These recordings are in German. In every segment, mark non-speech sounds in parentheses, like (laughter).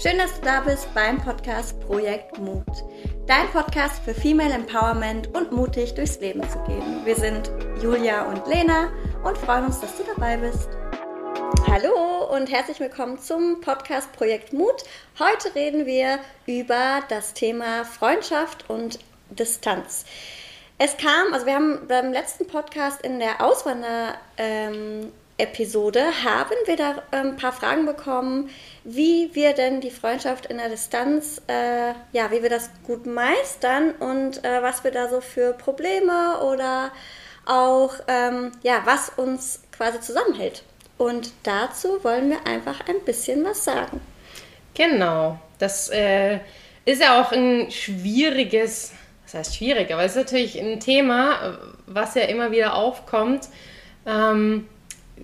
Schön, dass du da bist beim Podcast Projekt Mut. Dein Podcast für Female Empowerment und mutig durchs Leben zu gehen. Wir sind Julia und Lena und freuen uns, dass du dabei bist. Hallo und herzlich willkommen zum Podcast Projekt Mut. Heute reden wir über das Thema Freundschaft und Distanz. Es kam, also wir haben beim letzten Podcast in der Auswander ähm, Episode haben wir da ein ähm, paar Fragen bekommen, wie wir denn die Freundschaft in der Distanz, äh, ja, wie wir das gut meistern und äh, was wir da so für Probleme oder auch, ähm, ja, was uns quasi zusammenhält. Und dazu wollen wir einfach ein bisschen was sagen. Genau, das äh, ist ja auch ein schwieriges, das heißt schwierig, aber es ist natürlich ein Thema, was ja immer wieder aufkommt. Ähm,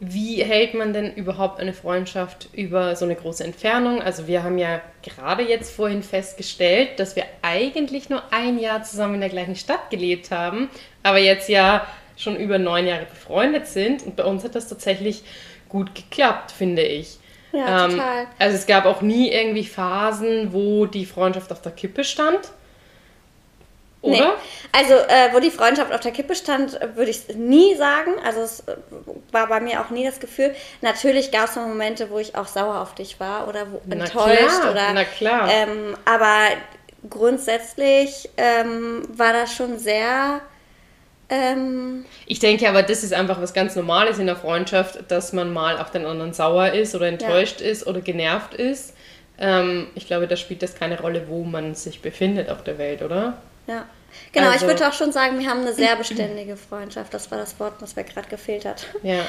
wie hält man denn überhaupt eine Freundschaft über so eine große Entfernung? Also wir haben ja gerade jetzt vorhin festgestellt, dass wir eigentlich nur ein Jahr zusammen in der gleichen Stadt gelebt haben, aber jetzt ja schon über neun Jahre befreundet sind. Und bei uns hat das tatsächlich gut geklappt, finde ich. Ja, ähm, total. Also es gab auch nie irgendwie Phasen, wo die Freundschaft auf der Kippe stand. Oder? Nee. Also, äh, wo die Freundschaft auf der Kippe stand, würde ich nie sagen. Also, es äh, war bei mir auch nie das Gefühl. Natürlich gab es Momente, wo ich auch sauer auf dich war oder enttäuscht. Klar. Oder, Na klar. Ähm, aber grundsätzlich ähm, war das schon sehr. Ähm, ich denke aber, das ist einfach was ganz Normales in der Freundschaft, dass man mal auf den anderen sauer ist oder enttäuscht ja. ist oder genervt ist. Ähm, ich glaube, da spielt das keine Rolle, wo man sich befindet auf der Welt, oder? Ja. Genau, also, ich würde auch schon sagen, wir haben eine sehr beständige Freundschaft. Das war das Wort, was mir gerade gefehlt hat. Ja. (laughs)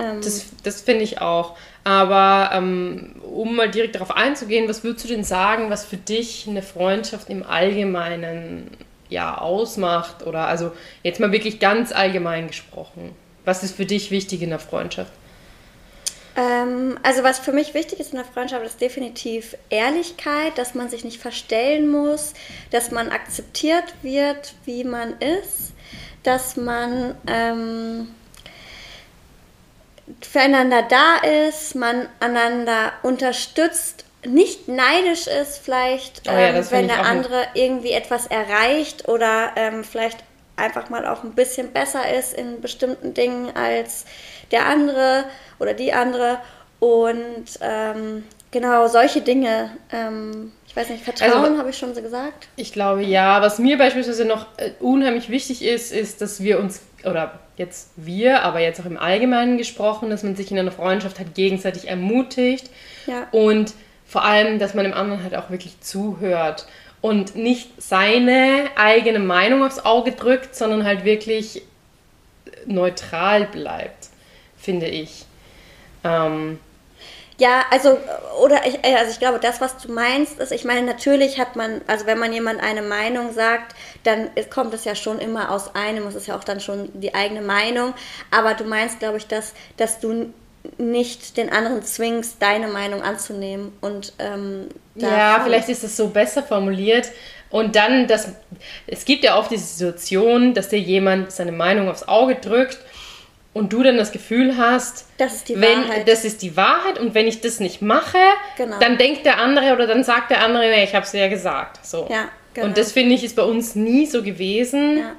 Ähm, das, das finde ich auch. Aber ähm, um mal direkt darauf einzugehen, was würdest du denn sagen, was für dich eine Freundschaft im Allgemeinen ja ausmacht? Oder also jetzt mal wirklich ganz allgemein gesprochen. Was ist für dich wichtig in der Freundschaft? Ähm, also was für mich wichtig ist in der Freundschaft, ist definitiv Ehrlichkeit, dass man sich nicht verstellen muss, dass man akzeptiert wird, wie man ist, dass man ähm, füreinander da ist, man einander unterstützt, nicht neidisch ist vielleicht, oh ja, ähm, wenn der andere irgendwie etwas erreicht oder ähm, vielleicht einfach mal auch ein bisschen besser ist in bestimmten Dingen als der andere oder die andere. Und ähm, genau solche Dinge. Ähm, ich weiß nicht, Vertrauen also, habe ich schon so gesagt. Ich glaube ja. Was mir beispielsweise noch äh, unheimlich wichtig ist, ist, dass wir uns, oder jetzt wir, aber jetzt auch im Allgemeinen gesprochen, dass man sich in einer Freundschaft halt gegenseitig ermutigt. Ja. Und vor allem, dass man dem anderen halt auch wirklich zuhört und nicht seine eigene Meinung aufs Auge drückt, sondern halt wirklich neutral bleibt finde ich. Ähm, ja, also, oder ich, äh, also ich glaube, das, was du meinst, ist, ich meine, natürlich hat man, also wenn man jemand eine Meinung sagt, dann kommt es ja schon immer aus einem, es ist ja auch dann schon die eigene Meinung, aber du meinst, glaube ich, dass, dass du nicht den anderen zwingst, deine Meinung anzunehmen und ähm, ja, vielleicht ist es so besser formuliert und dann, dass es gibt ja oft diese Situation, dass dir jemand seine Meinung aufs Auge drückt und du dann das Gefühl hast, das ist die wenn, Wahrheit. Das ist die Wahrheit und wenn ich das nicht mache, genau. dann denkt der andere oder dann sagt der andere, ich habe es ja gesagt. So. Ja, genau. Und das finde ich ist bei uns nie so gewesen. Ja.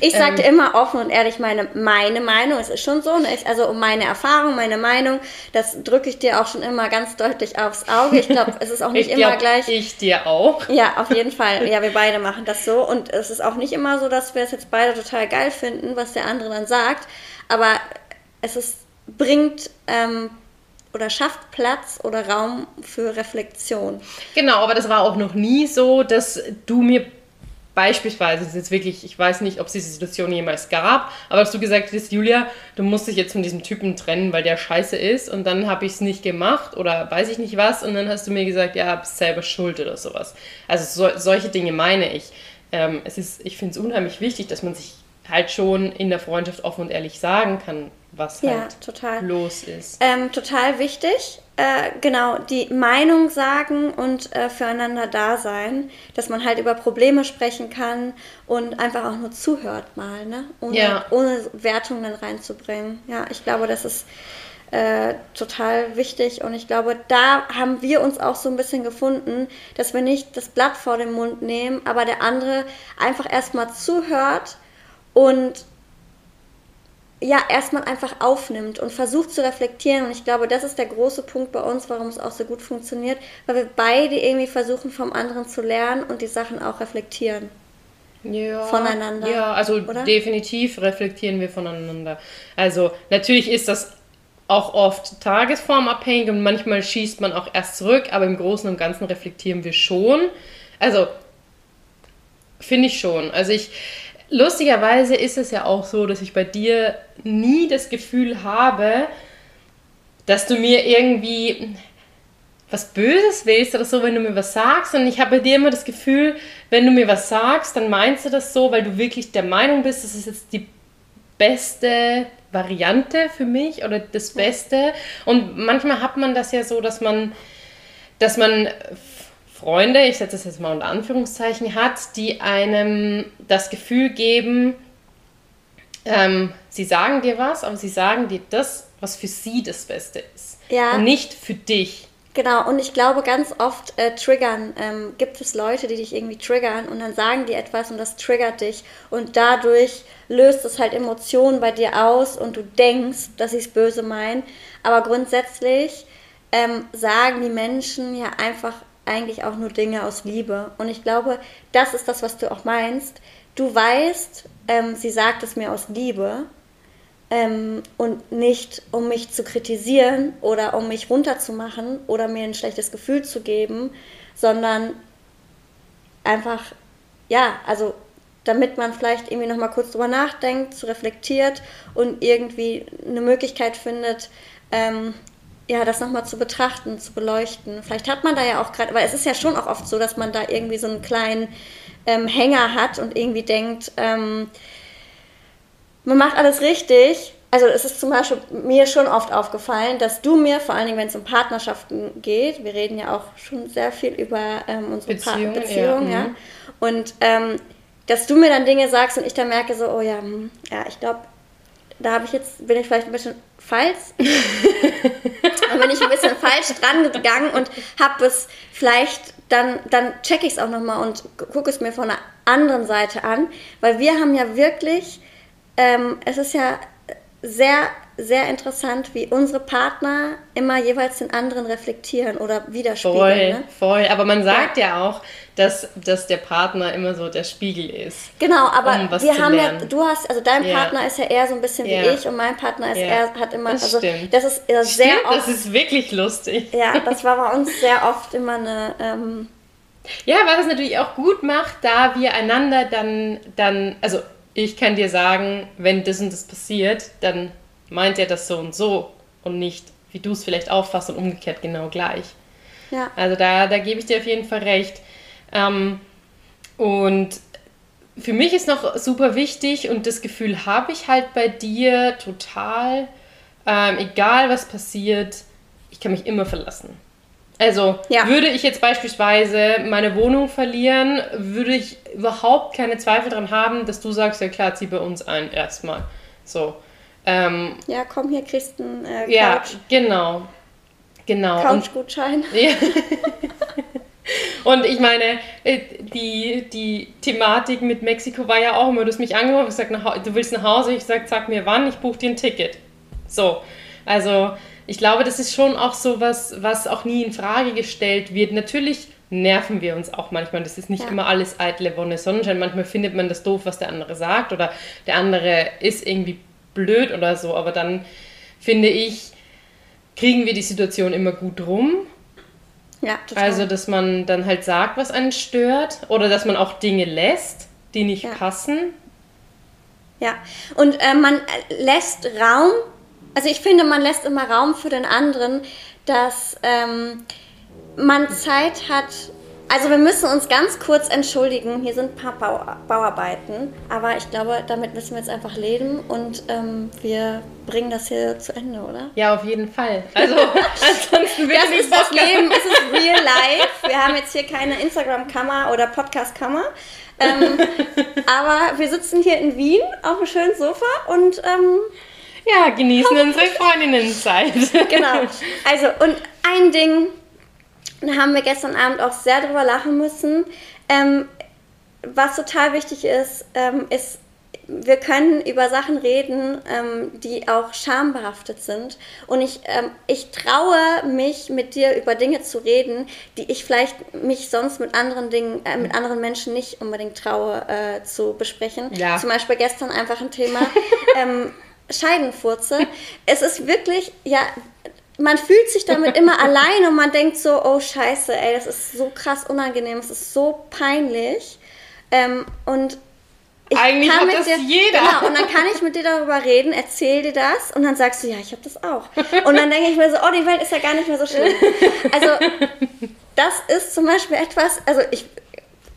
Ich sagte ähm, immer offen und ehrlich meine, meine Meinung. Es ist schon so, ne? also um meine Erfahrung, meine Meinung, das drücke ich dir auch schon immer ganz deutlich aufs Auge. Ich glaube, es ist auch (laughs) nicht immer gleich. Ich dir auch. Ja, auf jeden Fall. (laughs) Ja, wir beide machen das so. Und es ist auch nicht immer so, dass wir es jetzt beide total geil finden, was der andere dann sagt. Aber es ist, bringt ähm, oder schafft Platz oder Raum für Reflexion. Genau, aber das war auch noch nie so, dass du mir beispielsweise, das ist jetzt wirklich, ich weiß nicht, ob es diese Situation jemals gab, aber dass du gesagt hast, Julia, du musst dich jetzt von diesem Typen trennen, weil der scheiße ist und dann habe ich es nicht gemacht oder weiß ich nicht was und dann hast du mir gesagt, ja, bist selber schuld oder sowas. Also so, solche Dinge meine ich. Ähm, es ist, ich finde es unheimlich wichtig, dass man sich halt schon in der Freundschaft offen und ehrlich sagen kann, was ja, halt total. los ist. Ähm, total wichtig. Äh, genau, die Meinung sagen und äh, füreinander da sein, dass man halt über Probleme sprechen kann und einfach auch nur zuhört mal, ne? ohne, ja. ohne Wertungen reinzubringen. Ja, ich glaube, das ist äh, total wichtig. Und ich glaube, da haben wir uns auch so ein bisschen gefunden, dass wir nicht das Blatt vor den Mund nehmen, aber der andere einfach erstmal zuhört und ja, erstmal einfach aufnimmt und versucht zu reflektieren. Und ich glaube, das ist der große Punkt bei uns, warum es auch so gut funktioniert, weil wir beide irgendwie versuchen, vom anderen zu lernen und die Sachen auch reflektieren. Ja, voneinander. Ja, also oder? definitiv reflektieren wir voneinander. Also natürlich ist das auch oft tagesformabhängig und manchmal schießt man auch erst zurück, aber im Großen und Ganzen reflektieren wir schon. Also finde ich schon. Also ich lustigerweise ist es ja auch so, dass ich bei dir nie das Gefühl habe, dass du mir irgendwie was Böses willst oder so, wenn du mir was sagst. Und ich habe bei dir immer das Gefühl, wenn du mir was sagst, dann meinst du das so, weil du wirklich der Meinung bist, das ist jetzt die beste Variante für mich oder das Beste. Und manchmal hat man das ja so, dass man, dass man Freunde, ich setze das jetzt mal unter Anführungszeichen, hat, die einem das Gefühl geben, ähm, sie sagen dir was, aber sie sagen dir das, was für sie das Beste ist. Ja. Und nicht für dich. Genau, und ich glaube, ganz oft äh, triggern, ähm, gibt es Leute, die dich irgendwie triggern und dann sagen die etwas und das triggert dich und dadurch löst es halt Emotionen bei dir aus und du denkst, dass sie es böse meinen. Aber grundsätzlich ähm, sagen die Menschen ja einfach eigentlich auch nur Dinge aus Liebe. Und ich glaube, das ist das, was du auch meinst. Du weißt, ähm, sie sagt es mir aus Liebe ähm, und nicht um mich zu kritisieren oder um mich runterzumachen oder mir ein schlechtes Gefühl zu geben, sondern einfach, ja, also damit man vielleicht irgendwie nochmal kurz drüber nachdenkt, zu reflektiert und irgendwie eine Möglichkeit findet, ähm, ja, das nochmal zu betrachten, zu beleuchten. Vielleicht hat man da ja auch gerade, weil es ist ja schon auch oft so, dass man da irgendwie so einen kleinen ähm, Hänger hat und irgendwie denkt, ähm, man macht alles richtig. Also es ist zum Beispiel mir schon oft aufgefallen, dass du mir, vor allen Dingen wenn es um Partnerschaften geht, wir reden ja auch schon sehr viel über ähm, unsere Beziehung, Beziehung ja. ja. Mhm. Und ähm, dass du mir dann Dinge sagst und ich dann merke so, oh ja, hm, ja, ich glaube, da habe ich jetzt, bin ich vielleicht ein bisschen falsch, (laughs) bin ich ein bisschen falsch dran gegangen und habe es vielleicht, dann, dann checke ich es auch nochmal und gucke es mir von einer anderen Seite an, weil wir haben ja wirklich ähm, es ist ja sehr, sehr interessant, wie unsere Partner immer jeweils den anderen reflektieren oder widerspiegeln. Voll, ne? voll. Aber man sagt ja, ja auch, dass, dass der Partner immer so der Spiegel ist. Genau, aber um wir haben lernen. ja, du hast, also dein ja. Partner ist ja eher so ein bisschen ja. wie ich und mein Partner ist ja. eher, hat immer, das also stimmt. das ist sehr stimmt, oft. Das ist wirklich lustig. Ja, das war bei uns sehr (laughs) oft immer eine. Ähm, ja, was es natürlich auch gut macht, da wir einander dann, dann, also ich kann dir sagen, wenn das und das passiert, dann meint er das so und so und nicht, wie du es vielleicht auffasst und umgekehrt genau gleich. Ja. Also da, da gebe ich dir auf jeden Fall recht. Ähm, und für mich ist noch super wichtig und das Gefühl habe ich halt bei dir total, ähm, egal was passiert, ich kann mich immer verlassen. Also ja. würde ich jetzt beispielsweise meine Wohnung verlieren, würde ich überhaupt keine Zweifel daran haben, dass du sagst, ja klar, zieh bei uns ein erstmal. So. Ähm, ja, komm hier, kriegst einen äh, Couch. Ja, genau. Genau. Couchgutschein. (laughs) Ja. Und ich meine, äh, die, die Thematik mit Mexiko war ja auch immer, du hast mich angerufen, gesagt, du willst nach Hause, ich sag, sag mir wann, ich buche dir ein Ticket. So, also ich glaube, das ist schon auch so was, was auch nie in Frage gestellt wird. Natürlich nerven wir uns auch manchmal. Das ist nicht ja. immer alles eitle Wonne Sonnenschein. Manchmal findet man das doof, was der andere sagt oder der andere ist irgendwie blöd oder so. Aber dann finde ich, kriegen wir die Situation immer gut rum. Ja, total. Also, dass man dann halt sagt, was einen stört oder dass man auch Dinge lässt, die nicht ja. passen. Ja, und äh, man lässt Raum also ich finde, man lässt immer Raum für den anderen, dass ähm, man Zeit hat. Also wir müssen uns ganz kurz entschuldigen. Hier sind ein paar Bau Bauarbeiten, aber ich glaube, damit müssen wir jetzt einfach leben und ähm, wir bringen das hier zu Ende, oder? Ja, auf jeden Fall. (laughs) Also ansonsten Das ist das Leben, es ist real life. Wir haben jetzt hier keine Instagram-Kammer oder Podcast-Kammer. Ähm, (laughs) aber wir sitzen hier in Wien auf einem schönen Sofa und ähm, Ja, genießen unsere Freundinnenzeit. genau. Also, und ein Ding, da haben wir gestern Abend auch sehr drüber lachen müssen. Ähm, was total wichtig ist, ähm, ist, wir können über Sachen reden, ähm, die auch schambehaftet sind. Und ich, ähm, ich traue mich, mit dir über Dinge zu reden, die ich vielleicht mich sonst mit anderen Dingen, äh, mit anderen Menschen nicht unbedingt traue äh, zu besprechen. Ja. Zum Beispiel gestern einfach ein Thema. (laughs) ähm, Scheidenfurze. Es ist wirklich, ja, man fühlt sich damit immer allein und man denkt so, oh scheiße, ey, das ist so krass unangenehm, es ist so peinlich. Ähm, und ich Eigentlich kann hat mit das dir, jeder. Genau, und dann kann ich mit dir darüber reden, erzähl dir das und dann sagst du, ja, ich habe das auch. Und dann denke ich mir so, oh, die Welt ist ja gar nicht mehr so schlimm. Also das ist zum Beispiel etwas, also ich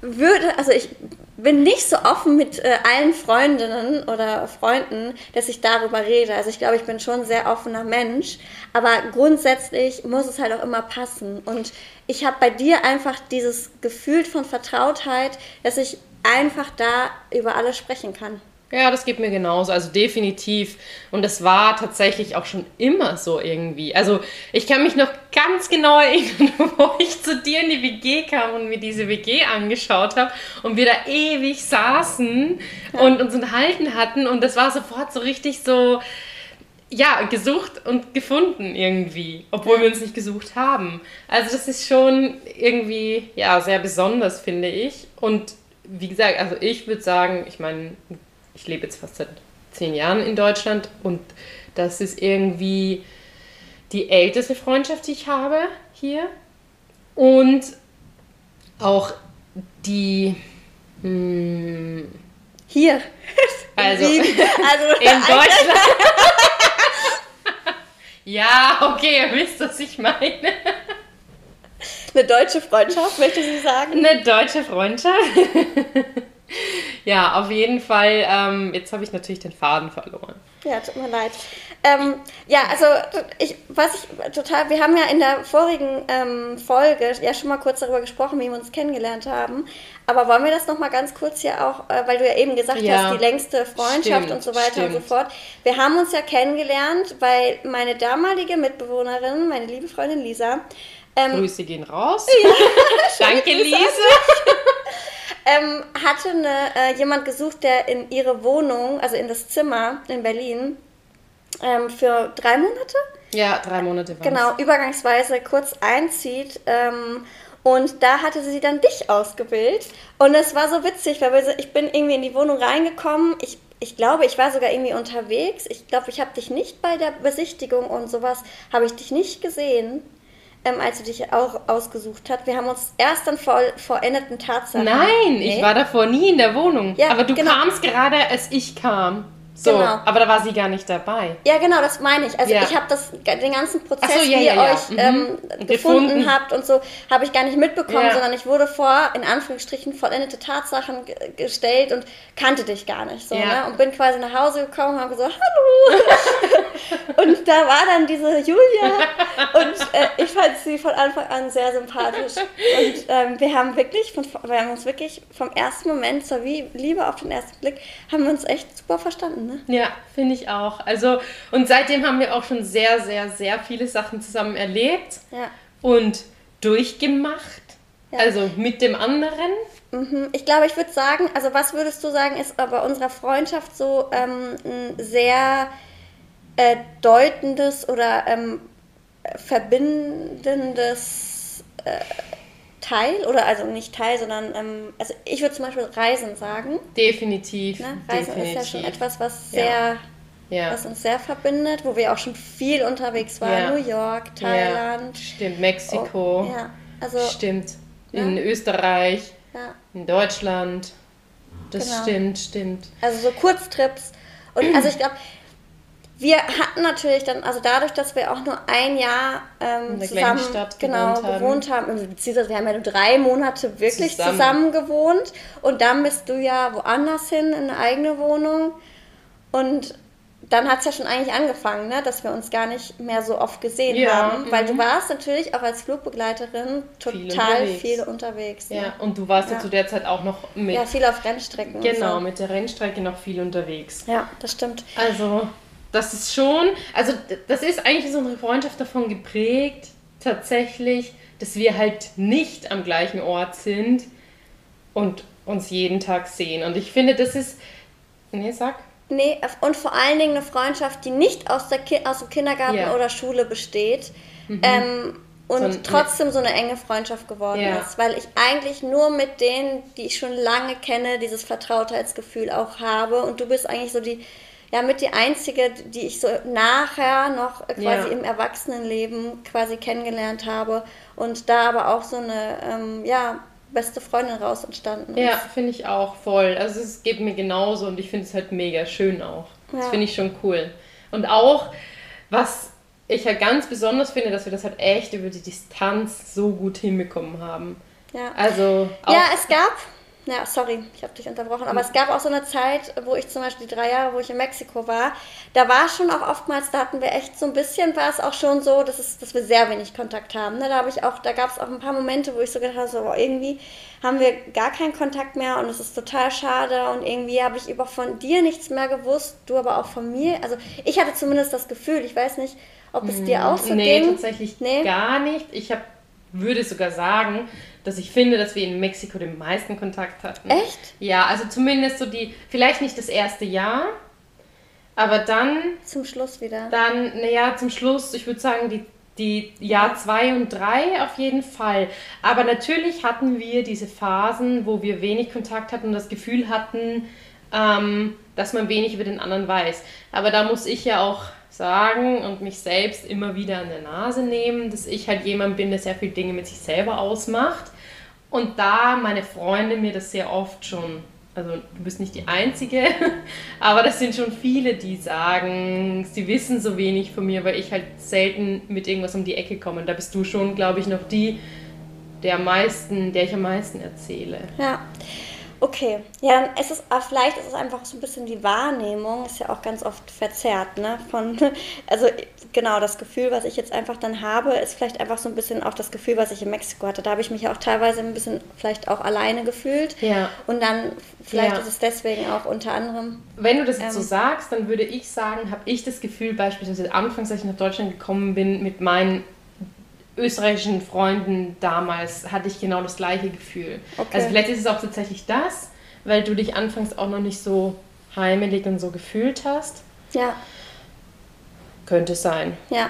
würde, also ich bin nicht so offen mit äh, allen Freundinnen oder Freunden, dass ich darüber rede. Also ich glaube, ich bin schon ein sehr offener Mensch, aber grundsätzlich muss es halt auch immer passen. Und ich habe bei dir einfach dieses Gefühl von Vertrautheit, dass ich einfach da über alles sprechen kann. Ja, das geht mir genauso, also definitiv. Und das war tatsächlich auch schon immer so irgendwie. Also ich kann mich noch ganz genau (laughs) erinnern, wo ich zu dir in die WG kam und mir diese WG angeschaut habe und wir da ewig saßen ja. und uns unterhalten hatten und das war sofort so richtig so, ja, gesucht und gefunden irgendwie, obwohl ja. wir uns nicht gesucht haben. Also das ist schon irgendwie, ja, sehr besonders, finde ich. Und wie gesagt, also ich würde sagen, ich meine, ich lebe jetzt fast seit zehn Jahren in Deutschland und das ist irgendwie die älteste Freundschaft, die ich habe hier. Und auch die. Hm, hier. Also, (laughs) also in (laughs) Deutschland. (laughs) ja, okay, ihr wisst, was ich meine. Eine deutsche Freundschaft, möchte sie sagen? Eine deutsche Freundschaft. (laughs) ja, auf jeden Fall. Ähm, jetzt habe ich natürlich den Faden verloren. Ja, tut mir leid. Ähm, ja, also ich, was ich total, wir haben ja in der vorigen ähm, Folge ja schon mal kurz darüber gesprochen, wie wir uns kennengelernt haben. Aber wollen wir das noch mal ganz kurz hier auch, äh, weil du ja eben gesagt ja, hast, die längste Freundschaft stimmt, und so weiter stimmt. und so fort. Wir haben uns ja kennengelernt, weil meine damalige Mitbewohnerin, meine liebe Freundin Lisa, ähm, Grüße gehen raus. Ja, (laughs) Danke, Lisa. Ähm, hatte eine, äh, jemand gesucht, der in ihre Wohnung, also in das Zimmer in Berlin, ähm, für drei Monate? Ja, drei Monate war Genau, übergangsweise kurz einzieht. Ähm, und da hatte sie dann dich ausgebildet. Und es war so witzig, weil ich bin irgendwie in die Wohnung reingekommen. Ich, ich glaube, ich war sogar irgendwie unterwegs. Ich glaube, ich habe dich nicht bei der Besichtigung und sowas, habe ich dich nicht gesehen ähm, als du dich auch ausgesucht hast. Wir haben uns erst dann vor vollendeten Tatsachen. Nein, nee. ich war davor nie in der Wohnung. Ja, Aber du genau. kamst gerade, als ich kam. So, genau. aber da war sie gar nicht dabei. Ja, genau, das meine ich. Also ja. ich habe den ganzen Prozess, so, ja, wie ihr ja, euch mhm. ähm, gefunden, gefunden, habt und so, habe ich gar nicht mitbekommen, sondern ich wurde vor, in Anführungsstrichen, vollendete Tatsachen gestellt und kannte dich gar nicht. So, ne? Und bin quasi nach Hause gekommen und habe gesagt, hallo. (laughs) und da war dann diese Julia und äh, ich fand sie von Anfang an sehr sympathisch. Und ähm, wir haben wirklich, von, wir haben uns wirklich vom ersten Moment zur Liebe auf den ersten Blick, haben wir uns echt super verstanden ne? Ja, finde ich auch. Also, und seitdem haben wir auch schon sehr, sehr, sehr viele Sachen zusammen erlebt ja. und durchgemacht. Ja. Also mit dem anderen. Mhm. Ich glaube, ich würde sagen, also was würdest du sagen, ist bei unserer Freundschaft so ähm, ein sehr äh, deutendes oder ähm, verbindendes äh, Teil oder also nicht Teil, sondern ähm, also ich würde zum Beispiel Reisen sagen. Definitiv. Ne? Reisen definitiv. ist ja schon etwas, was sehr, ja. was uns sehr verbindet, wo wir auch schon viel unterwegs waren. Ja. New York, Thailand. Stimmt, Mexiko. Oh, ja, also stimmt. In Österreich, in Deutschland. Das genau. stimmt, stimmt. Also so Kurztrips. Und also ich glaube, wir hatten natürlich dann, also dadurch, dass wir auch nur ein Jahr ähm, zusammen genau, gewohnt, gewohnt haben. haben, beziehungsweise wir haben ja nur drei Monate wirklich zusammen. zusammen gewohnt und dann bist du ja woanders hin in eine eigene Wohnung und dann hat es ja schon eigentlich angefangen, ne, dass wir uns gar nicht mehr so oft gesehen ja, haben, weil du mhm. warst natürlich auch als Flugbegleiterin total viel unterwegs. Viel unterwegs ne? Ja, und du warst ja. ja. zu der Zeit auch noch mit. Ja, viel auf Rennstrecken. Genau, so. mit der Rennstrecke noch viel unterwegs. Ja, das stimmt. Also das ist schon, also das ist eigentlich so unsere Freundschaft davon geprägt, tatsächlich, dass wir halt nicht am gleichen Ort sind und uns jeden Tag sehen. Und ich finde, das ist. Nee, sag. Nee, und vor allen Dingen eine Freundschaft, die nicht aus, der Ki aus dem Kindergarten ja. oder Schule besteht. Mhm. Ähm, und so ein, trotzdem so eine enge Freundschaft geworden ja. ist, weil ich eigentlich nur mit denen, die ich schon lange kenne, dieses Vertrautheitsgefühl auch habe und du bist eigentlich so die, ja, mit die einzige, die ich so nachher noch quasi ja. im Erwachsenenleben quasi kennengelernt habe und da aber auch so eine, ähm, ja, beste Freundin raus entstanden ist. Ja, finde ich auch voll. Also es geht mir genauso und ich finde es halt mega schön auch. Ja. Das finde ich schon cool. Und auch, was ich halt ganz besonders finde, dass wir das halt echt über die Distanz so gut hinbekommen haben. Ja. Also ja, es gab ja, sorry, ich habe dich unterbrochen. Aber es gab auch so eine Zeit, wo ich zum Beispiel die drei Jahre, wo ich in Mexiko war, da war schon auch oftmals, da hatten wir echt so ein bisschen, war es auch schon so, dass, es, dass wir sehr wenig Kontakt haben. Ne? Da habe ich auch, da gab es auch ein paar Momente, wo ich so gedacht habe, so, irgendwie haben wir gar keinen Kontakt mehr und es ist total schade und irgendwie habe ich über von dir nichts mehr gewusst, du aber auch von mir. Also ich hatte zumindest das Gefühl, ich weiß nicht, ob es dir hm, auch so nee, ging. Tatsächlich nee, tatsächlich gar nicht. Ich habe würde sogar sagen, dass ich finde, dass wir in Mexiko den meisten Kontakt hatten. Echt? Ja, also zumindest so die, vielleicht nicht das erste Jahr, aber dann. Zum Schluss wieder. Dann, naja, zum Schluss, ich würde sagen, die, die Jahr zwei und drei auf jeden Fall. Aber natürlich hatten wir diese Phasen, wo wir wenig Kontakt hatten und das Gefühl hatten, ähm, dass man wenig über den anderen weiß. Aber da muss ich ja auch sagen und mich selbst immer wieder an der Nase nehmen, dass ich halt jemand bin, der sehr viele Dinge mit sich selber ausmacht. Und da meine Freunde mir das sehr oft schon, also du bist nicht die Einzige, (laughs) aber das sind schon viele, die sagen, sie wissen so wenig von mir, weil ich halt selten mit irgendwas um die Ecke komme. Und da bist du schon, glaube ich, noch die, der meisten, der ich am meisten erzähle. Ja. Okay, ja, dann ist es, vielleicht ist es einfach so ein bisschen die Wahrnehmung, ist ja auch ganz oft verzerrt, ne? Von, (laughs) also genau, das Gefühl, was ich jetzt einfach dann habe, ist vielleicht einfach so ein bisschen auch das Gefühl, was ich in Mexiko hatte. Da habe ich mich auch teilweise ein bisschen vielleicht auch alleine gefühlt. Ja. Und dann, vielleicht ja. ist es deswegen auch unter anderem. Wenn du das jetzt ähm, so sagst, dann würde ich sagen, habe ich das Gefühl, beispielsweise anfangs, als ich nach Deutschland gekommen bin, mit meinen österreichischen Freunden damals hatte ich genau das gleiche Gefühl. Okay. Also vielleicht ist es auch tatsächlich das, weil du dich anfangs auch noch nicht so heimelig und so gefühlt hast. Ja. Könnte sein. Ja.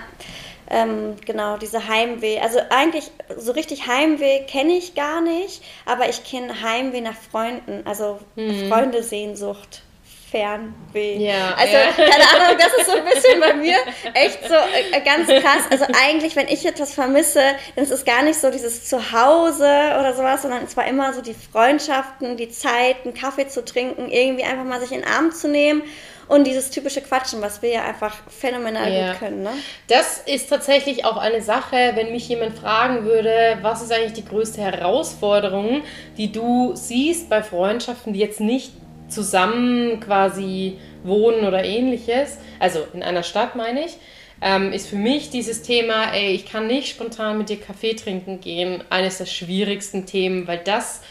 Ähm, genau, diese Heimweh. Also eigentlich so richtig Heimweh kenne ich gar nicht, aber ich kenne Heimweh nach Freunden, also mhm. Freundesehnsucht. Fernweh. Ja, also, ja. keine Ahnung, das ist so ein bisschen bei mir echt so äh, ganz krass. Also eigentlich, wenn ich etwas vermisse, dann ist es gar nicht so dieses Zuhause oder sowas, sondern es war immer so die Freundschaften, die Zeit, einen Kaffee zu trinken, irgendwie einfach mal sich in den Arm zu nehmen und dieses typische Quatschen, was wir ja einfach phänomenal ja. gut können. Ne? Das ist tatsächlich auch eine Sache, wenn mich jemand fragen würde, was ist eigentlich die größte Herausforderung, die du siehst bei Freundschaften, die jetzt nicht zusammen quasi wohnen oder ähnliches, also in einer Stadt meine ich, ähm, ist für mich dieses Thema, ey, ich kann nicht spontan mit dir Kaffee trinken gehen, eines der schwierigsten Themen, weil das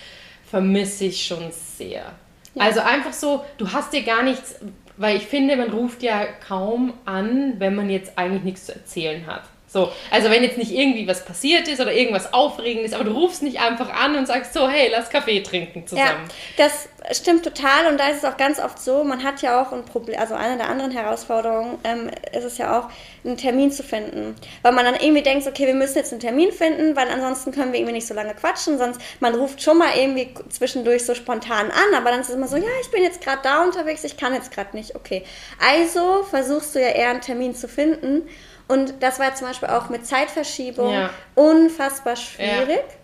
vermisse ich schon sehr. Ja. Also einfach so, du hast dir gar nichts, weil ich finde, man ruft ja kaum an, wenn man jetzt eigentlich nichts zu erzählen hat. So, also wenn jetzt nicht irgendwie was passiert ist oder irgendwas Aufregendes, aber du rufst nicht einfach an und sagst so, hey, lass Kaffee trinken zusammen. Ja, das stimmt total und da ist es auch ganz oft so, man hat ja auch ein Problem, also eine der anderen Herausforderungen ähm, ist es ja auch, einen Termin zu finden. Weil man dann irgendwie denkt, okay, wir müssen jetzt einen Termin finden, weil ansonsten können wir irgendwie nicht so lange quatschen, sonst man ruft schon mal irgendwie zwischendurch so spontan an, aber dann ist es immer so, ja, ich bin jetzt gerade da unterwegs, ich kann jetzt gerade nicht, okay. Also versuchst du ja eher einen Termin zu finden und das war zum Beispiel auch mit Zeitverschiebung ja. unfassbar schwierig. Ja.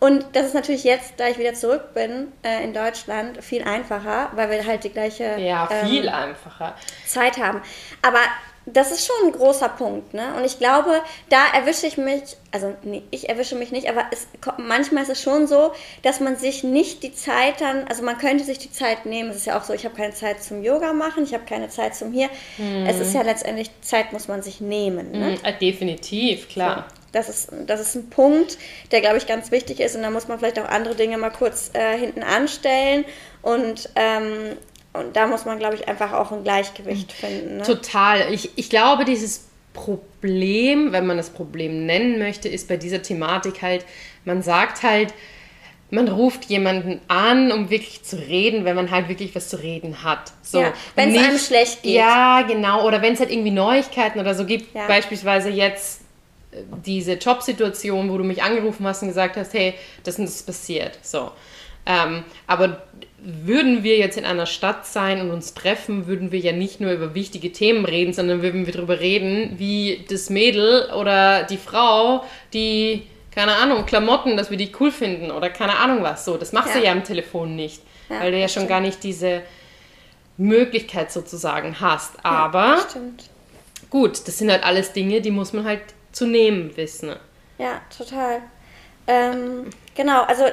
Und das ist natürlich jetzt, da ich wieder zurück bin äh, in Deutschland, viel einfacher, weil wir halt die gleiche ja, viel ähm, einfacher. Zeit haben. Aber das ist schon ein großer Punkt, ne? Und ich glaube, da erwische ich mich, also nee, ich erwische mich nicht, aber es, manchmal ist es schon so, dass man sich nicht die Zeit dann, also man könnte sich die Zeit nehmen. Es ist ja auch so, ich habe keine Zeit zum Yoga machen, ich habe keine Zeit zum hier. Hm. Es ist ja letztendlich Zeit muss man sich nehmen. Ne? Hm, definitiv, klar. So. Das ist, das ist ein Punkt, der, glaube ich, ganz wichtig ist. Und da muss man vielleicht auch andere Dinge mal kurz äh, hinten anstellen und ähm, und da muss man, glaube ich, einfach auch ein Gleichgewicht finden. Ne? Total. Ich, ich glaube, dieses Problem, wenn man das Problem nennen möchte, ist bei dieser Thematik halt, man sagt halt, man ruft jemanden an, um wirklich zu reden, wenn man halt wirklich was zu reden hat. So, ja, wenn es einem schlecht geht. Ja, genau. Oder wenn es halt irgendwie Neuigkeiten oder so gibt. Ja. Beispielsweise jetzt äh, diese Jobsituation, wo du mich angerufen hast und gesagt hast, hey, das ist passiert. So. Ähm, aber würden wir jetzt in einer Stadt sein und uns treffen, würden wir ja nicht nur über wichtige Themen reden, sondern würden wir darüber reden, wie das Mädel oder die Frau, die, keine Ahnung, Klamotten, dass wir die cool finden oder keine Ahnung was. So, das machst ja. du ja am Telefon nicht, ja, weil du ja schon stimmt. gar nicht diese Möglichkeit sozusagen hast. Aber ja, gut, das sind halt alles Dinge, die muss man halt zu nehmen wissen. Ja, total. Ähm, genau, also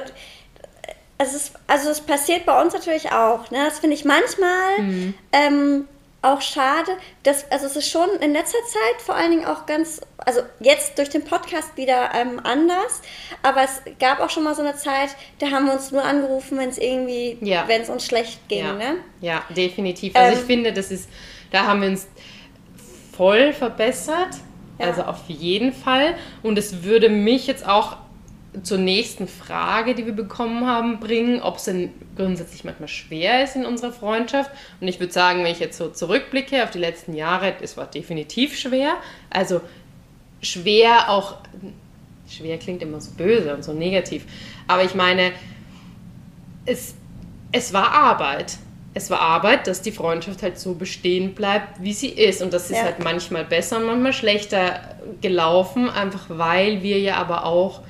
also es, also es passiert bei uns natürlich auch. Ne? Das finde ich manchmal mhm. ähm, auch schade. Dass, also es ist schon in letzter Zeit vor allen Dingen auch ganz, also jetzt durch den Podcast wieder ähm, anders, aber es gab auch schon mal so eine Zeit, da haben wir uns nur angerufen, wenn es irgendwie, ja. wenn es uns schlecht ging. Ja, ne? ja definitiv. Also ähm, ich finde, das ist, da haben wir uns voll verbessert. Ja. Also auf jeden Fall. Und es würde mich jetzt auch zur nächsten Frage, die wir bekommen haben, bringen, ob es denn grundsätzlich manchmal schwer ist in unserer Freundschaft. Und ich würde sagen, wenn ich jetzt so zurückblicke auf die letzten Jahre, es war definitiv schwer. Also schwer auch, schwer klingt immer so böse und so negativ, aber ich meine, es, es war Arbeit. Es war Arbeit, dass die Freundschaft halt so bestehen bleibt, wie sie ist. Und das ist ja. halt manchmal besser und manchmal schlechter gelaufen, einfach weil wir ja aber auch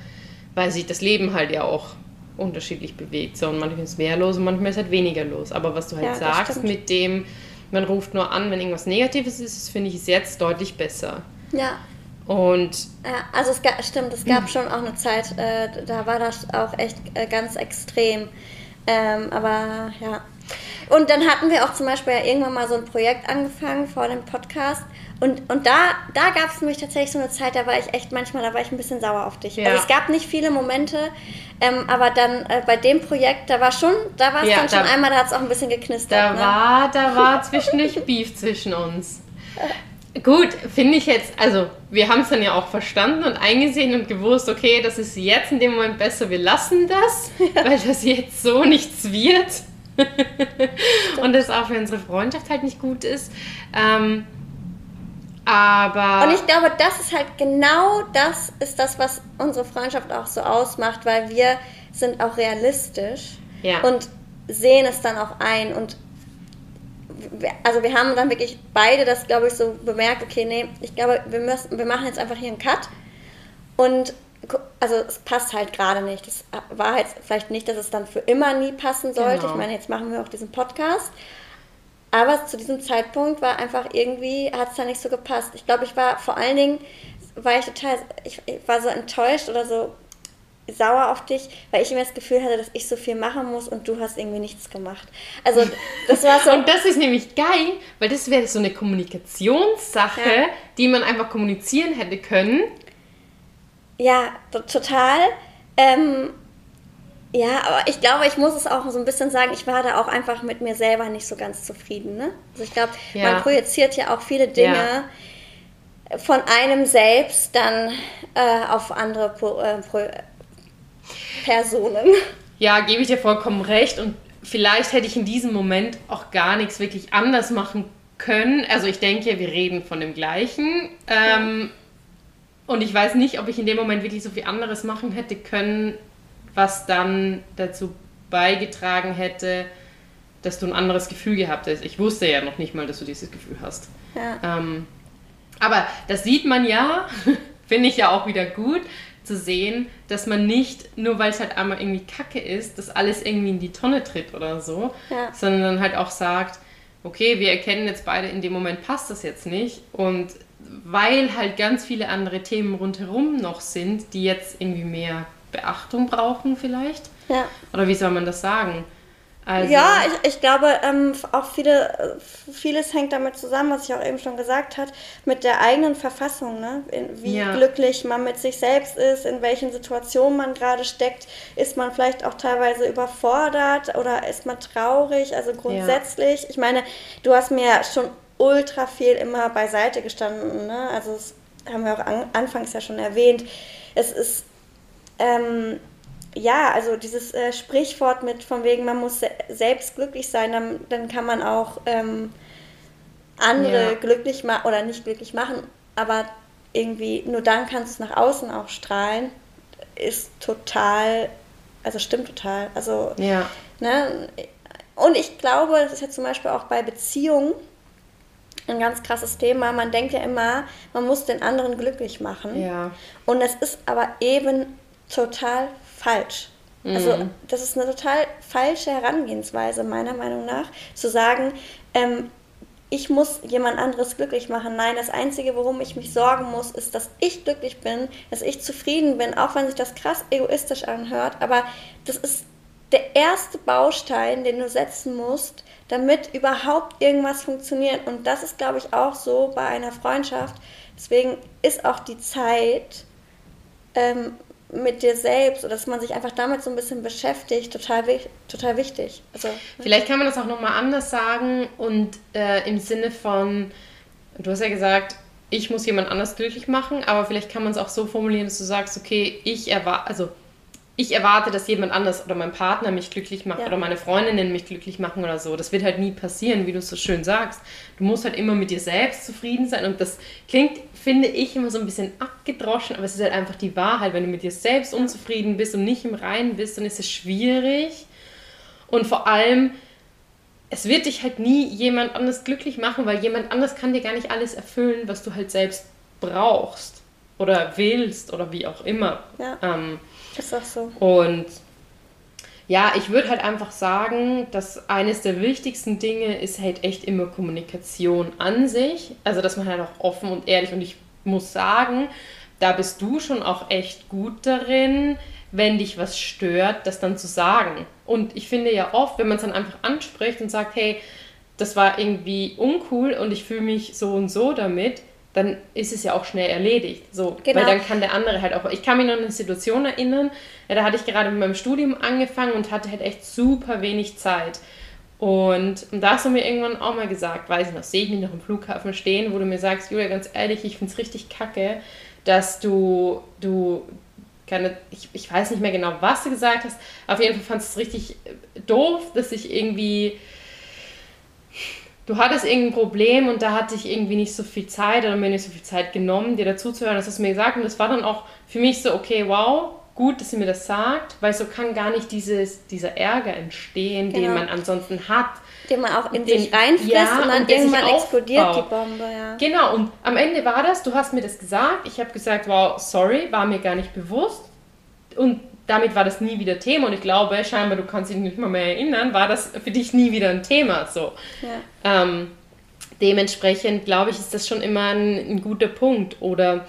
weil sich das Leben halt ja auch unterschiedlich bewegt. So, und manchmal ist mehr los und manchmal ist halt weniger los. Aber was du halt ja, sagst mit dem, man ruft nur an, wenn irgendwas Negatives ist, das finde ich jetzt deutlich besser. Ja. Und. Ja, also es gab, stimmt, es gab schon auch eine Zeit, äh, da war das auch echt äh, ganz extrem. Ähm, aber ja. Und dann hatten wir auch zum Beispiel ja irgendwann mal so ein Projekt angefangen vor dem Podcast. Und, und da, da gab es nämlich tatsächlich so eine Zeit, da war ich echt manchmal, da war ich ein bisschen sauer auf dich. Ja. Also es gab nicht viele Momente, ähm, aber dann äh, bei dem Projekt, da war schon, da war es ja, dann schon einmal, da hat es auch ein bisschen geknistert. Da ne? war, da war zwischendurch (laughs) Beef zwischen uns. Gut, finde ich jetzt, also wir haben es dann ja auch verstanden und eingesehen und gewusst, okay, das ist jetzt in dem Moment besser, wir lassen das, (laughs) weil das jetzt so nichts wird (laughs) und das auch für unsere Freundschaft halt nicht gut ist. Ähm, aber. Und ich glaube, das ist halt genau das ist das, was unsere Freundschaft auch so ausmacht, weil wir sind auch realistisch ja. und sehen es dann auch ein und also wir haben dann wirklich beide das, glaube ich, so bemerkt, okay, nee, ich glaube, wir müssen, wir machen jetzt einfach hier einen Cut und also es passt halt gerade nicht. Das war halt vielleicht nicht, dass es dann für immer nie passen sollte. Genau. Ich meine, jetzt machen wir auch diesen Podcast. Aber zu diesem Zeitpunkt war einfach irgendwie, hat es da nicht so gepasst. Ich glaube, ich war vor allen Dingen, war ich total, ich, ich, war so enttäuscht oder so sauer auf dich, weil ich immer das Gefühl hatte, dass ich so viel machen muss und du hast irgendwie nichts gemacht. Also das war (laughs) so. und das ist nämlich geil, weil das wäre so eine Kommunikationssache, ja. die man einfach kommunizieren hätte können. Ja, total. Ähm, ja, aber ich glaube, ich muss es auch so ein bisschen sagen, ich war da auch einfach mit mir selber nicht so ganz zufrieden. Ne? Also ich glaube, ja. man projiziert ja auch viele Dinge ja. von einem selbst dann äh, auf andere Pro, äh, Pro, Personen. Ja, gebe ich dir vollkommen recht. Und vielleicht hätte ich in diesem Moment auch gar nichts wirklich anders machen können. Also ich denke, wir reden von dem gleichen. Ähm. Und ich weiß nicht, ob ich in dem Moment wirklich so viel anderes machen hätte können, was dann dazu beigetragen hätte, dass du ein anderes Gefühl gehabt hast. Ich wusste ja noch nicht mal, dass du dieses Gefühl hast. Ja. Ähm, aber das sieht man ja, (laughs) finde ich ja auch wieder gut zu sehen, dass man nicht, nur weil es halt einmal irgendwie kacke ist, dass alles irgendwie in die Tonne tritt oder so, ja. sondern halt auch sagt, okay, wir erkennen jetzt beide, in dem Moment passt das jetzt nicht und weil halt ganz viele andere Themen rundherum noch sind, die jetzt irgendwie mehr Beachtung brauchen vielleicht. Ja. Oder wie soll man das sagen? Also. Ja, ich, ich glaube, ähm, auch viele, vieles hängt damit zusammen, was ich auch eben schon gesagt habe, mit der eigenen Verfassung, ne? In, wie ja. glücklich man mit sich selbst ist, in welchen Situationen man gerade steckt. Ist man vielleicht auch teilweise überfordert oder ist man traurig? Also grundsätzlich, ja. ich meine, du hast mir schon ultra viel immer beiseite gestanden, ne? Also das haben wir auch an, anfangs ja schon erwähnt. Es ist ähm, ja, also dieses äh, Sprichwort mit von wegen, man muss se selbst glücklich sein, dann, dann kann man auch ähm, andere ja. glücklich machen oder nicht glücklich machen, aber irgendwie nur dann kannst du es nach außen auch strahlen, ist total, also stimmt total. Also, ja. ne, und ich glaube, das ist ja zum Beispiel auch bei Beziehungen ein ganz krasses Thema. Man denkt ja immer, man muss den anderen glücklich machen. Ja. Und es ist aber eben total falsch. Also mhm. das ist eine total falsche Herangehensweise meiner Meinung nach, zu sagen, ähm, ich muss jemand anderes glücklich machen. Nein, das Einzige, worum ich mich sorgen muss, ist, dass ich glücklich bin, dass ich zufrieden bin, auch wenn sich das krass egoistisch anhört. Aber das ist der erste Baustein, den du setzen musst, damit überhaupt irgendwas funktioniert. Und das ist, glaube ich, auch so bei einer Freundschaft. Deswegen ist auch die Zeit ähm, mit dir selbst oder dass man sich einfach damit so ein bisschen beschäftigt, total, total wichtig. Also, ne? Vielleicht kann man das auch nochmal anders sagen und äh, im Sinne von, du hast ja gesagt, ich muss jemand anders glücklich machen, aber vielleicht kann man es auch so formulieren, dass du sagst, okay, ich erwarte, also ich erwarte, dass jemand anders oder mein Partner mich glücklich macht ja. oder meine Freundinnen mich glücklich machen oder so. Das wird halt nie passieren, wie du es so schön sagst. Du musst halt immer mit dir selbst zufrieden sein und das klingt, finde ich, immer so ein bisschen abgedroschen, aber es ist halt einfach die Wahrheit. Wenn du mit dir selbst unzufrieden bist und nicht im Reinen bist, dann ist es schwierig und vor allem, es wird dich halt nie jemand anders glücklich machen, weil jemand anders kann dir gar nicht alles erfüllen, was du halt selbst brauchst oder willst oder wie auch immer. Ja. Ähm, ist auch so. Und ja, ich würde halt einfach sagen, dass eines der wichtigsten Dinge ist halt echt immer Kommunikation an sich. Also, dass man halt auch offen und ehrlich und ich muss sagen, da bist du schon auch echt gut darin, wenn dich was stört, das dann zu sagen. Und ich finde ja oft, wenn man es dann einfach anspricht und sagt, hey, das war irgendwie uncool und ich fühle mich so und so damit, dann ist es ja auch schnell erledigt. So, genau. Weil dann kann der andere halt auch. Ich kann mich noch an eine Situation erinnern, ja, da hatte ich gerade mit meinem Studium angefangen und hatte halt echt super wenig Zeit. Und, und da hast du mir irgendwann auch mal gesagt, weiß ich noch, sehe ich mich noch im Flughafen stehen, wo du mir sagst, Julia, ganz ehrlich, ich finde es richtig kacke, dass du, du keine, ich, ich weiß nicht mehr genau, was du gesagt hast, auf jeden Fall fand es richtig doof, dass ich irgendwie du hattest irgendein Problem und da hatte ich irgendwie nicht so viel Zeit oder mir nicht so viel Zeit genommen, dir dazuzuhören. Das hast du mir gesagt und das war dann auch für mich so, okay, wow, gut, dass sie mir das sagt, weil so kann gar nicht dieses, dieser Ärger entstehen, genau. den man ansonsten hat. Den man auch in den, sich reinfrisst ja, und dann und irgendwann explodiert die Bombe. Ja. Genau, und am Ende war das, du hast mir das gesagt, ich habe gesagt, wow, sorry, war mir gar nicht bewusst. Und damit war das nie wieder Thema und ich glaube, scheinbar, du kannst dich nicht mal mehr erinnern, war das für dich nie wieder ein Thema. So. Ja. Ähm, dementsprechend glaube ich, ist das schon immer ein, ein, guter Punkt. Oder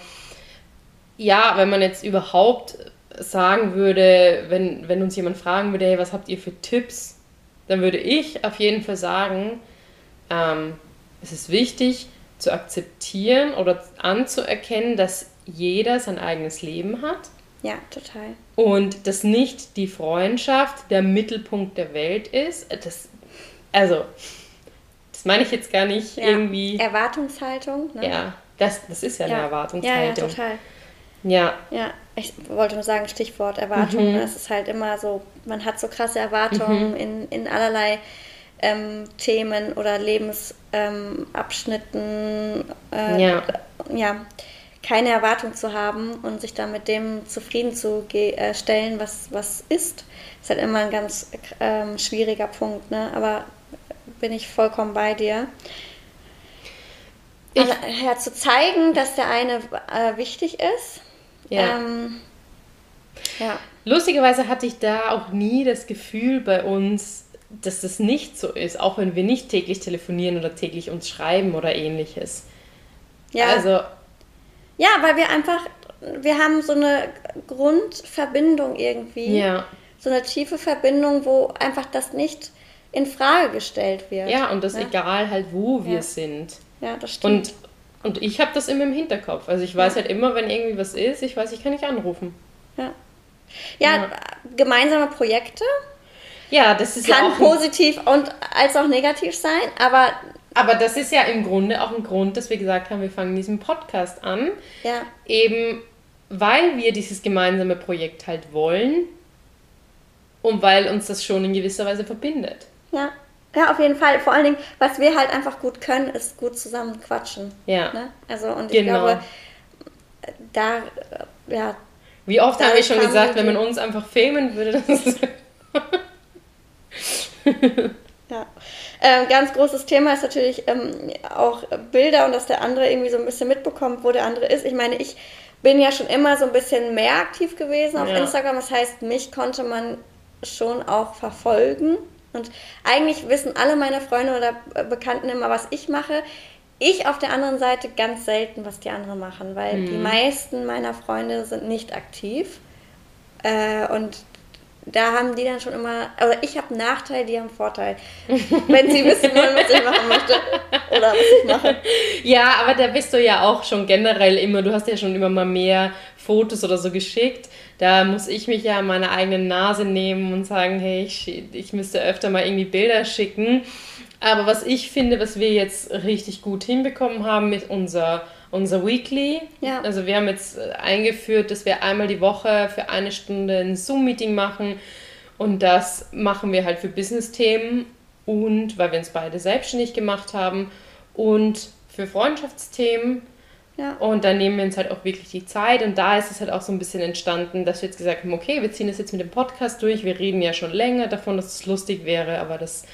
ja, wenn man jetzt überhaupt sagen würde, wenn, wenn uns jemand fragen würde, hey, was habt ihr für Tipps, dann würde ich auf jeden Fall sagen, ähm, es ist wichtig zu akzeptieren oder anzuerkennen, dass jeder sein eigenes Leben hat ja, total. Und dass nicht die Freundschaft der Mittelpunkt der Welt ist. Das, also, das meine ich jetzt gar nicht ja. irgendwie. Erwartungshaltung, ne? Ja, das, das ist ja, ja. eine Erwartungshaltung. Ja, ja, total. Ja. Ja, ich wollte nur sagen, Stichwort Erwartung. Mhm. Es ist halt immer so, man hat so krasse Erwartungen mhm. in, in allerlei ähm, Themen oder Lebensabschnitten. Ähm, äh, ja. ja keine Erwartung zu haben und sich dann mit dem zufrieden zu äh, stellen, was, was ist, ist halt immer ein ganz ähm, schwieriger Punkt. Ne? Aber bin ich vollkommen bei dir. Ich, also, ja, zu zeigen, dass der eine äh, wichtig ist. Ja. Ähm, ja. Lustigerweise hatte ich da auch nie das Gefühl bei uns, dass das nicht so ist, auch wenn wir nicht täglich telefonieren oder täglich uns schreiben oder ähnliches. Ja. Also ja, weil wir einfach, wir haben so eine Grundverbindung irgendwie. Ja. So eine tiefe Verbindung, wo einfach das nicht in Frage gestellt wird. Ja, und das ne? egal halt, wo wir Ja. sind. Ja, das stimmt. Und, und ich habe das immer im Hinterkopf. Also ich weiß halt immer, wenn irgendwie was ist, ich weiß, ich kann nicht anrufen. ja. Ja, Ja. gemeinsame Projekte Ja, das ist kann ja auch positiv und als auch negativ sein, aber Aber das ist ja im Grunde auch ein Grund, dass wir gesagt haben, wir fangen diesen Podcast an. ja, Eben weil wir dieses gemeinsame Projekt halt wollen und weil uns das schon in gewisser Weise verbindet. ja, ja, auf jeden Fall. Vor allen Dingen, was wir halt einfach gut können, ist gut zusammen quatschen. Ja. Ne? Also und ich Genau. glaube, da, ja, Wie oft Da habe ich schon gesagt, wenn man uns einfach filmen würde, (laughs) das ist Ja. Ähm, ganz großes Thema ist natürlich ähm, auch Bilder und dass der andere irgendwie so ein bisschen mitbekommt, wo der andere ist. Ich meine, ich bin ja schon immer so ein bisschen mehr aktiv gewesen auf Ja. Instagram. Das heißt, mich konnte man schon auch verfolgen. Und eigentlich wissen alle meine Freunde oder äh, Bekannten immer, was ich mache. Ich auf der anderen Seite ganz selten, was die anderen machen, weil die meisten meiner Freunde sind nicht aktiv. Äh, und da haben die dann schon immer, oder ich habe einen Nachteil, die haben einen Vorteil. Wenn sie wissen wollen, was ich machen möchte oder was ich mache. (laughs) Ja, aber da bist du ja auch schon generell immer, du hast ja schon immer mal mehr Fotos oder so geschickt. Da muss ich mich ja an meine eigene Nase nehmen und sagen, hey, ich, ich müsste öfter mal irgendwie Bilder schicken. Aber was ich finde, was wir jetzt richtig gut hinbekommen haben mit unser, unser Weekly. Ja. Also wir haben jetzt äh, eingeführt, dass wir einmal die Woche für eine Stunde ein Zoom-Meeting machen. Und das machen wir halt für Business-Themen und weil wir uns beide selbstständig gemacht haben und für Freundschaftsthemen. Ja. Und dann nehmen wir uns halt auch wirklich die Zeit. Und da ist es halt auch so ein bisschen entstanden, dass wir jetzt gesagt haben, okay, wir ziehen das jetzt mit dem Podcast durch. Wir reden ja schon länger davon, dass es lustig wäre, aber das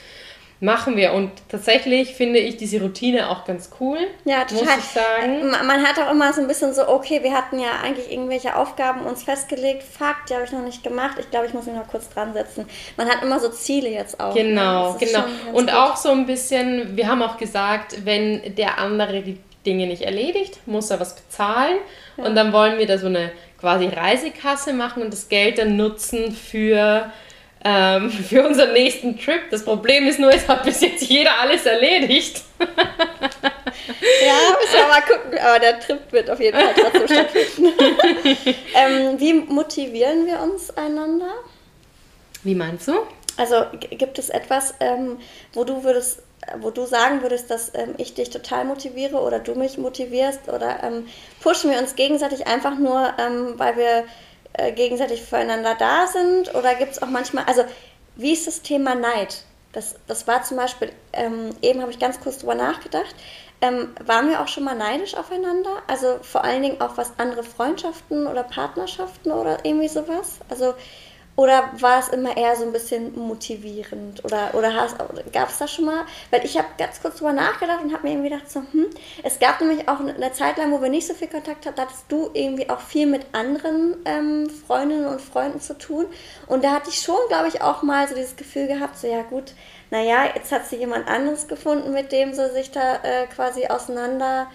machen wir. Und tatsächlich finde ich diese Routine auch ganz cool. Ja, Muss total. ich sagen. Ma- Man hat auch immer so ein bisschen so, okay, wir hatten ja eigentlich irgendwelche Aufgaben uns festgelegt. Fuck, die habe ich noch nicht gemacht. Ich glaube, ich muss mich noch kurz dran setzen. Man hat immer so Ziele jetzt auch. Genau, ne? Genau. ganz Und gut. auch so ein bisschen, wir haben auch gesagt, wenn der andere die Dinge nicht erledigt, muss er was bezahlen. Und dann wollen wir da so eine quasi Reisekasse machen und das Geld dann nutzen für, ähm, (laughs) für unseren nächsten Trip. Das Problem ist nur, es hat bis jetzt jeder alles erledigt. Ja, müssen wir mal gucken. Aber der Trip wird auf jeden Fall trotzdem stattfinden. (laughs) ähm, wie motivieren wir uns einander? Wie meinst du? Also gibt es etwas, ähm, wo du würdest, wo du sagen würdest, dass ähm, ich dich total motiviere oder du mich motivierst oder ähm, pushen wir uns gegenseitig einfach nur, ähm, weil wir äh, gegenseitig füreinander da sind? Oder gibt es auch manchmal, also wie ist das Thema Neid? Das, das war zum Beispiel, ähm, eben habe ich ganz kurz drüber nachgedacht, ähm, waren wir auch schon mal neidisch aufeinander? Also vor allen Dingen auf was andere Freundschaften oder Partnerschaften oder irgendwie sowas? Also oder war es immer eher so ein bisschen motivierend? Oder, oder gab es da schon mal? Weil ich habe ganz kurz drüber nachgedacht und habe mir irgendwie gedacht, so, hm, es gab nämlich auch eine Zeit lang, wo wir nicht so viel Kontakt hatten, da hattest du irgendwie auch viel mit anderen ähm, Freundinnen und Freunden zu tun. Und da hatte ich schon, glaube ich, auch mal so dieses Gefühl gehabt, so ja gut, naja, jetzt hat sie jemand anderes gefunden, mit dem sie sich da äh, quasi auseinander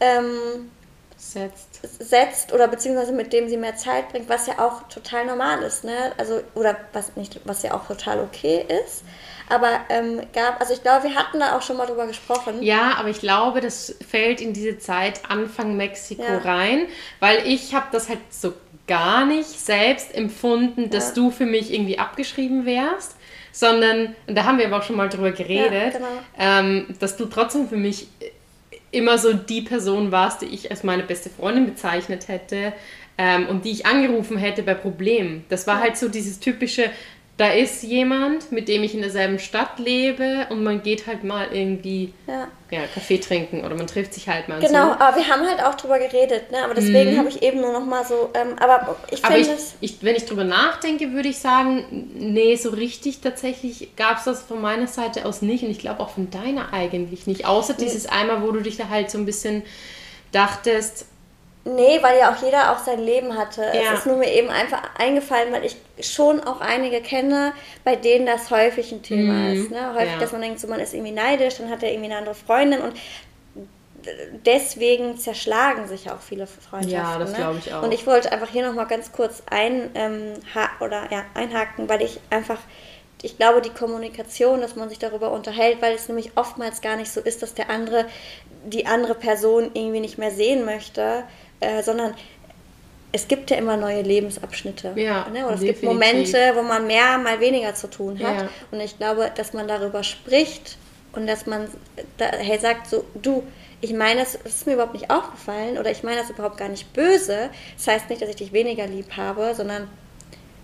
ähm, Setzt. setzt oder beziehungsweise mit dem sie mehr Zeit bringt, was ja auch total normal ist, ne? Also oder was nicht, was ja auch total okay ist. Aber ähm, gab, also ich glaube, wir hatten da auch schon mal drüber gesprochen. Ja, aber ich glaube, das fällt in diese Zeit Anfang Mexiko Ja. rein, weil ich habe das halt so gar nicht selbst empfunden, dass Ja. du für mich irgendwie abgeschrieben wärst, sondern, und da haben wir aber auch schon mal drüber geredet, genau. ähm, dass du trotzdem für mich immer so die Person warst, die ich als meine beste Freundin bezeichnet hätte ähm, und die ich angerufen hätte bei Problemen. Das war halt so dieses typische, da ist jemand, mit dem ich in derselben Stadt lebe und man geht halt mal irgendwie Ja. ja, Kaffee trinken oder man trifft sich halt mal. Genau, So. aber wir haben halt auch drüber geredet, ne? Aber deswegen habe ich eben nur noch mal so, ähm, aber ich finde es. wenn ich drüber nachdenke, würde ich sagen, nee, so richtig tatsächlich gab es das von meiner Seite aus nicht und ich glaube auch von deiner eigentlich nicht. Außer dieses einmal, wo du dich da halt so ein bisschen dachtest, Nee, weil ja auch jeder auch sein Leben hatte. Ja. Es ist nur mir eben einfach eingefallen, weil ich schon auch einige kenne, bei denen das häufig ein Thema ist. Ne? Häufig, Ja. dass man denkt, so, man ist irgendwie neidisch, dann hat er irgendwie eine andere Freundin und deswegen zerschlagen sich auch viele Freundschaften. Ja, das ne? glaube ich auch. Und ich wollte einfach hier nochmal ganz kurz ein, ähm, oder, ja, einhaken, weil ich einfach ich glaube, die Kommunikation, dass man sich darüber unterhält, weil es nämlich oftmals gar nicht so ist, dass der andere die andere Person irgendwie nicht mehr sehen möchte, äh, sondern es gibt ja immer neue Lebensabschnitte. Ja, ne? Oder es definitiv. gibt Momente, wo man mehr, mal weniger zu tun hat. Ja. Und ich glaube, dass man darüber spricht und dass man da, hey, sagt so, du, ich meine, das ist mir überhaupt nicht aufgefallen oder ich meine das überhaupt gar nicht böse. Das heißt nicht, dass ich dich weniger lieb habe, sondern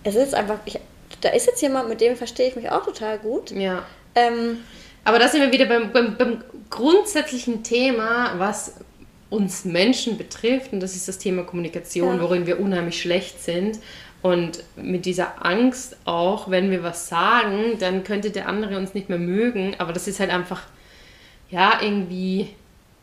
es ist einfach, ich, da ist jetzt jemand, mit dem verstehe ich mich auch total gut. Ja. Ähm, Aber da sind wir wieder beim, beim, beim grundsätzlichen Thema, was uns Menschen betrifft, und das ist das Thema Kommunikation, Ja. worin wir unheimlich schlecht sind. Und mit dieser Angst auch, wenn wir was sagen, dann könnte der andere uns nicht mehr mögen. Aber das ist halt einfach, ja, irgendwie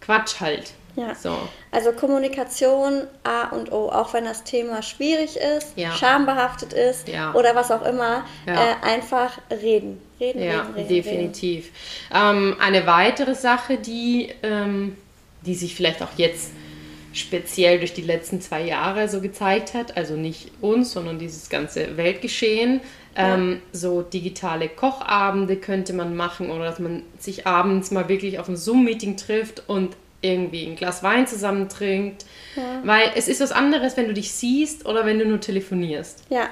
Quatsch halt. Ja. So. Also Kommunikation A und O, auch wenn das Thema schwierig ist, Ja. schambehaftet ist Ja. oder was auch immer, Ja. äh, einfach reden. Reden, Ja, reden, reden. definitiv. Ähm, eine weitere Sache, die, ähm, die sich vielleicht auch jetzt speziell durch die letzten zwei Jahre so gezeigt hat, also nicht uns, sondern dieses ganze Weltgeschehen, ähm, so digitale Kochabende könnte man machen oder dass man sich abends mal wirklich auf ein Zoom-Meeting trifft und irgendwie ein Glas Wein zusammen trinkt. Weil es ist was anderes, wenn du dich siehst oder wenn du nur telefonierst. Ja,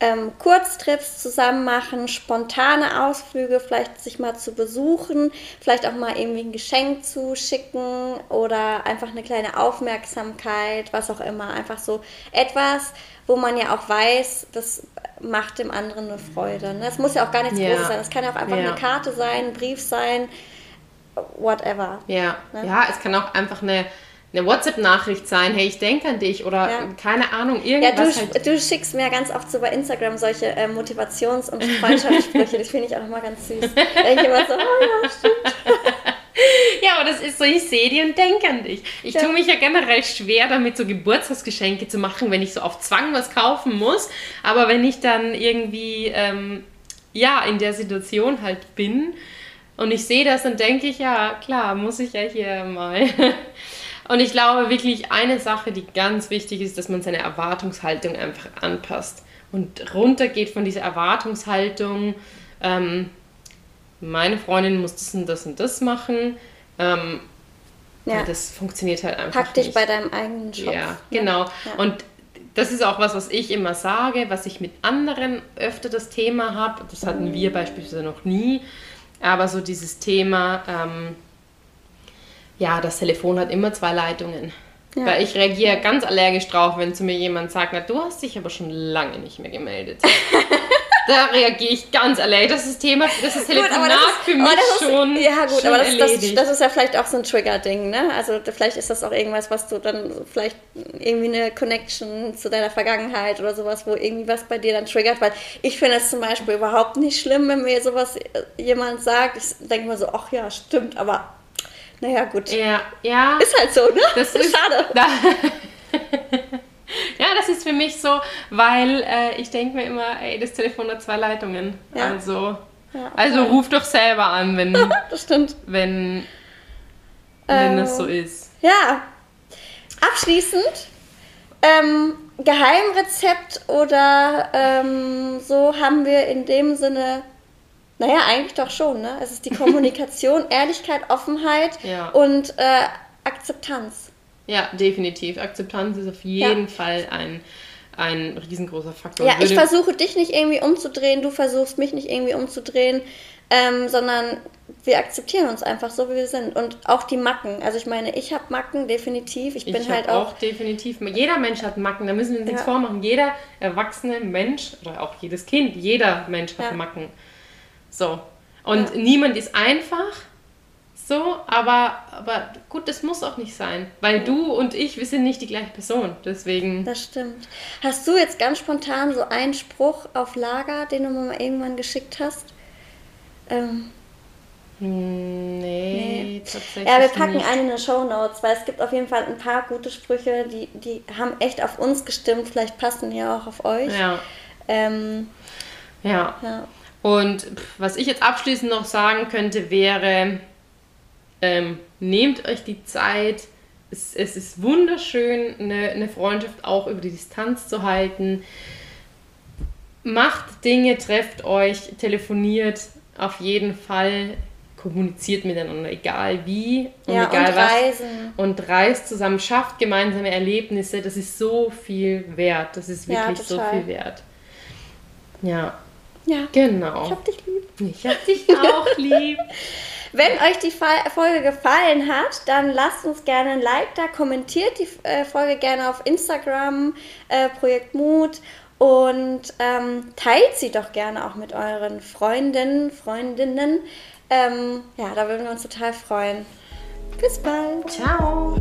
ähm, Kurztrips zusammen machen, spontane Ausflüge, vielleicht sich mal zu besuchen, vielleicht auch mal irgendwie ein Geschenk zu schicken oder einfach eine kleine Aufmerksamkeit, was auch immer. Einfach so etwas, wo man ja auch weiß, das macht dem anderen eine Freude. Ne? Es muss ja auch gar nichts Ja. Großes sein. Es kann ja auch einfach Ja. eine Karte sein, ein Brief sein, whatever. Ja, Ne? ja, es kann auch einfach eine, eine WhatsApp-Nachricht sein, hey, ich denke an dich oder Ja. keine Ahnung, Ja, irgendwas du, halt. du schickst mir ganz oft so bei Instagram solche äh, Motivations- und Freundschaftssprüche. Das finde ich auch immer ganz süß. Ich immer so, oh ja, stimmt. (laughs) Ja, aber das ist so, ich sehe die und denke an dich. Ich Ja. tue mich ja generell schwer damit, so Geburtstagsgeschenke zu machen, wenn ich so auf Zwang was kaufen muss. Aber wenn ich dann irgendwie, ähm, ja, in der Situation halt bin und ich sehe das, dann denke ich, ja, klar, muss ich ja hier mal. (laughs) Und ich glaube wirklich, eine Sache, die ganz wichtig ist, dass man seine Erwartungshaltung einfach anpasst und runtergeht von dieser Erwartungshaltung. Ähm, meine Freundin muss das und das und das machen. Ähm, Ja. Das funktioniert halt einfach pack dich nicht. bei deinem eigenen Schopf. Ja, genau. Ja. Und das ist auch was, was ich immer sage, was ich mit anderen öfter das Thema habe. Das hatten wir beispielsweise noch nie. Aber so dieses Thema, ähm, ja, das Telefon hat immer zwei Leitungen. Ja. Weil ich reagiere ganz allergisch drauf, wenn zu mir jemand sagt, na, du hast dich aber schon lange nicht mehr gemeldet. (laughs) da reagiere ich ganz allergisch. Das ist Thema, das ist Gut, Telefonat das ist, für mich ist, schon. Ja, gut, schon aber das, das, das ist ja vielleicht auch so ein Trigger-Ding, ne? Also vielleicht ist das auch irgendwas, was du dann vielleicht irgendwie eine Connection zu deiner Vergangenheit oder sowas, wo irgendwie was bei dir dann triggert, weil ich finde es zum Beispiel überhaupt nicht schlimm, wenn mir sowas äh, jemand sagt. Ich denke mir so, ach ja, stimmt, aber naja, gut. ja, ja. Ist halt so, ne? Das (laughs) ist schade. Da, (laughs) ja, das ist für mich so, weil äh, ich denke mir immer, ey, das Telefon hat zwei Leitungen. Ja. Also, Ja, also ruf doch selber an, wenn, (laughs) das stimmt. wenn, wenn Ähm, das so ist. Ja, abschließend, ähm, Geheimrezept oder ähm, so haben wir in dem Sinne, naja, eigentlich doch schon, ne? Es ist die (laughs) Kommunikation, Ehrlichkeit, Offenheit Ja. und äh, Akzeptanz. Ja, definitiv. Akzeptanz ist auf jeden Fall ein, ein riesengroßer Faktor. Ja, ich versuche dich nicht irgendwie umzudrehen, du versuchst mich nicht irgendwie umzudrehen, ähm, sondern wir akzeptieren uns einfach so, wie wir sind. Und auch die Macken. Also ich meine, ich habe Macken, definitiv. Ich bin ich halt auch, auch definitiv. Jeder Mensch hat Macken, da müssen wir uns nichts Ja. vormachen. Jeder erwachsene Mensch oder auch jedes Kind, jeder Mensch hat Ja. Macken. So. Und Ja. niemand ist einfach. So, aber, aber gut, das muss auch nicht sein. Weil du und ich, wir sind nicht die gleiche Person. Deswegen. Das stimmt. Hast du jetzt ganz spontan so einen Spruch auf Lager, den du mir mal irgendwann geschickt hast? Ähm, Hm, Nee, tatsächlich. ja, wir packen nicht. einen in die Show Notes, weil es gibt auf jeden Fall ein paar gute Sprüche, die, die haben echt auf uns gestimmt. Vielleicht passen die auch auf euch. Ja, Ähm, ja. ja. Und was ich jetzt abschließend noch sagen könnte, wäre, ähm, nehmt euch die Zeit. Es, es ist wunderschön, eine, eine Freundschaft auch über die Distanz zu halten. macht Dinge, trefft euch, telefoniert auf jeden Fall, kommuniziert miteinander, egal wie und Ja, egal und was. reisen. Und reist zusammen, schafft gemeinsame Erlebnisse. Das ist so viel wert. Das ist Ja, wirklich so total. viel wert. Ja, Ja. genau. Ich hab dich lieb. Ich hab dich auch (laughs) lieb. Wenn euch die Folge gefallen hat, dann lasst uns gerne ein Like da, kommentiert die äh, Folge gerne auf Instagram, äh, Projekt Mut und ähm, teilt sie doch gerne auch mit euren Freundinnen, Freundinnen. Ähm, ja, da würden wir uns total freuen. Bis bald. Ciao.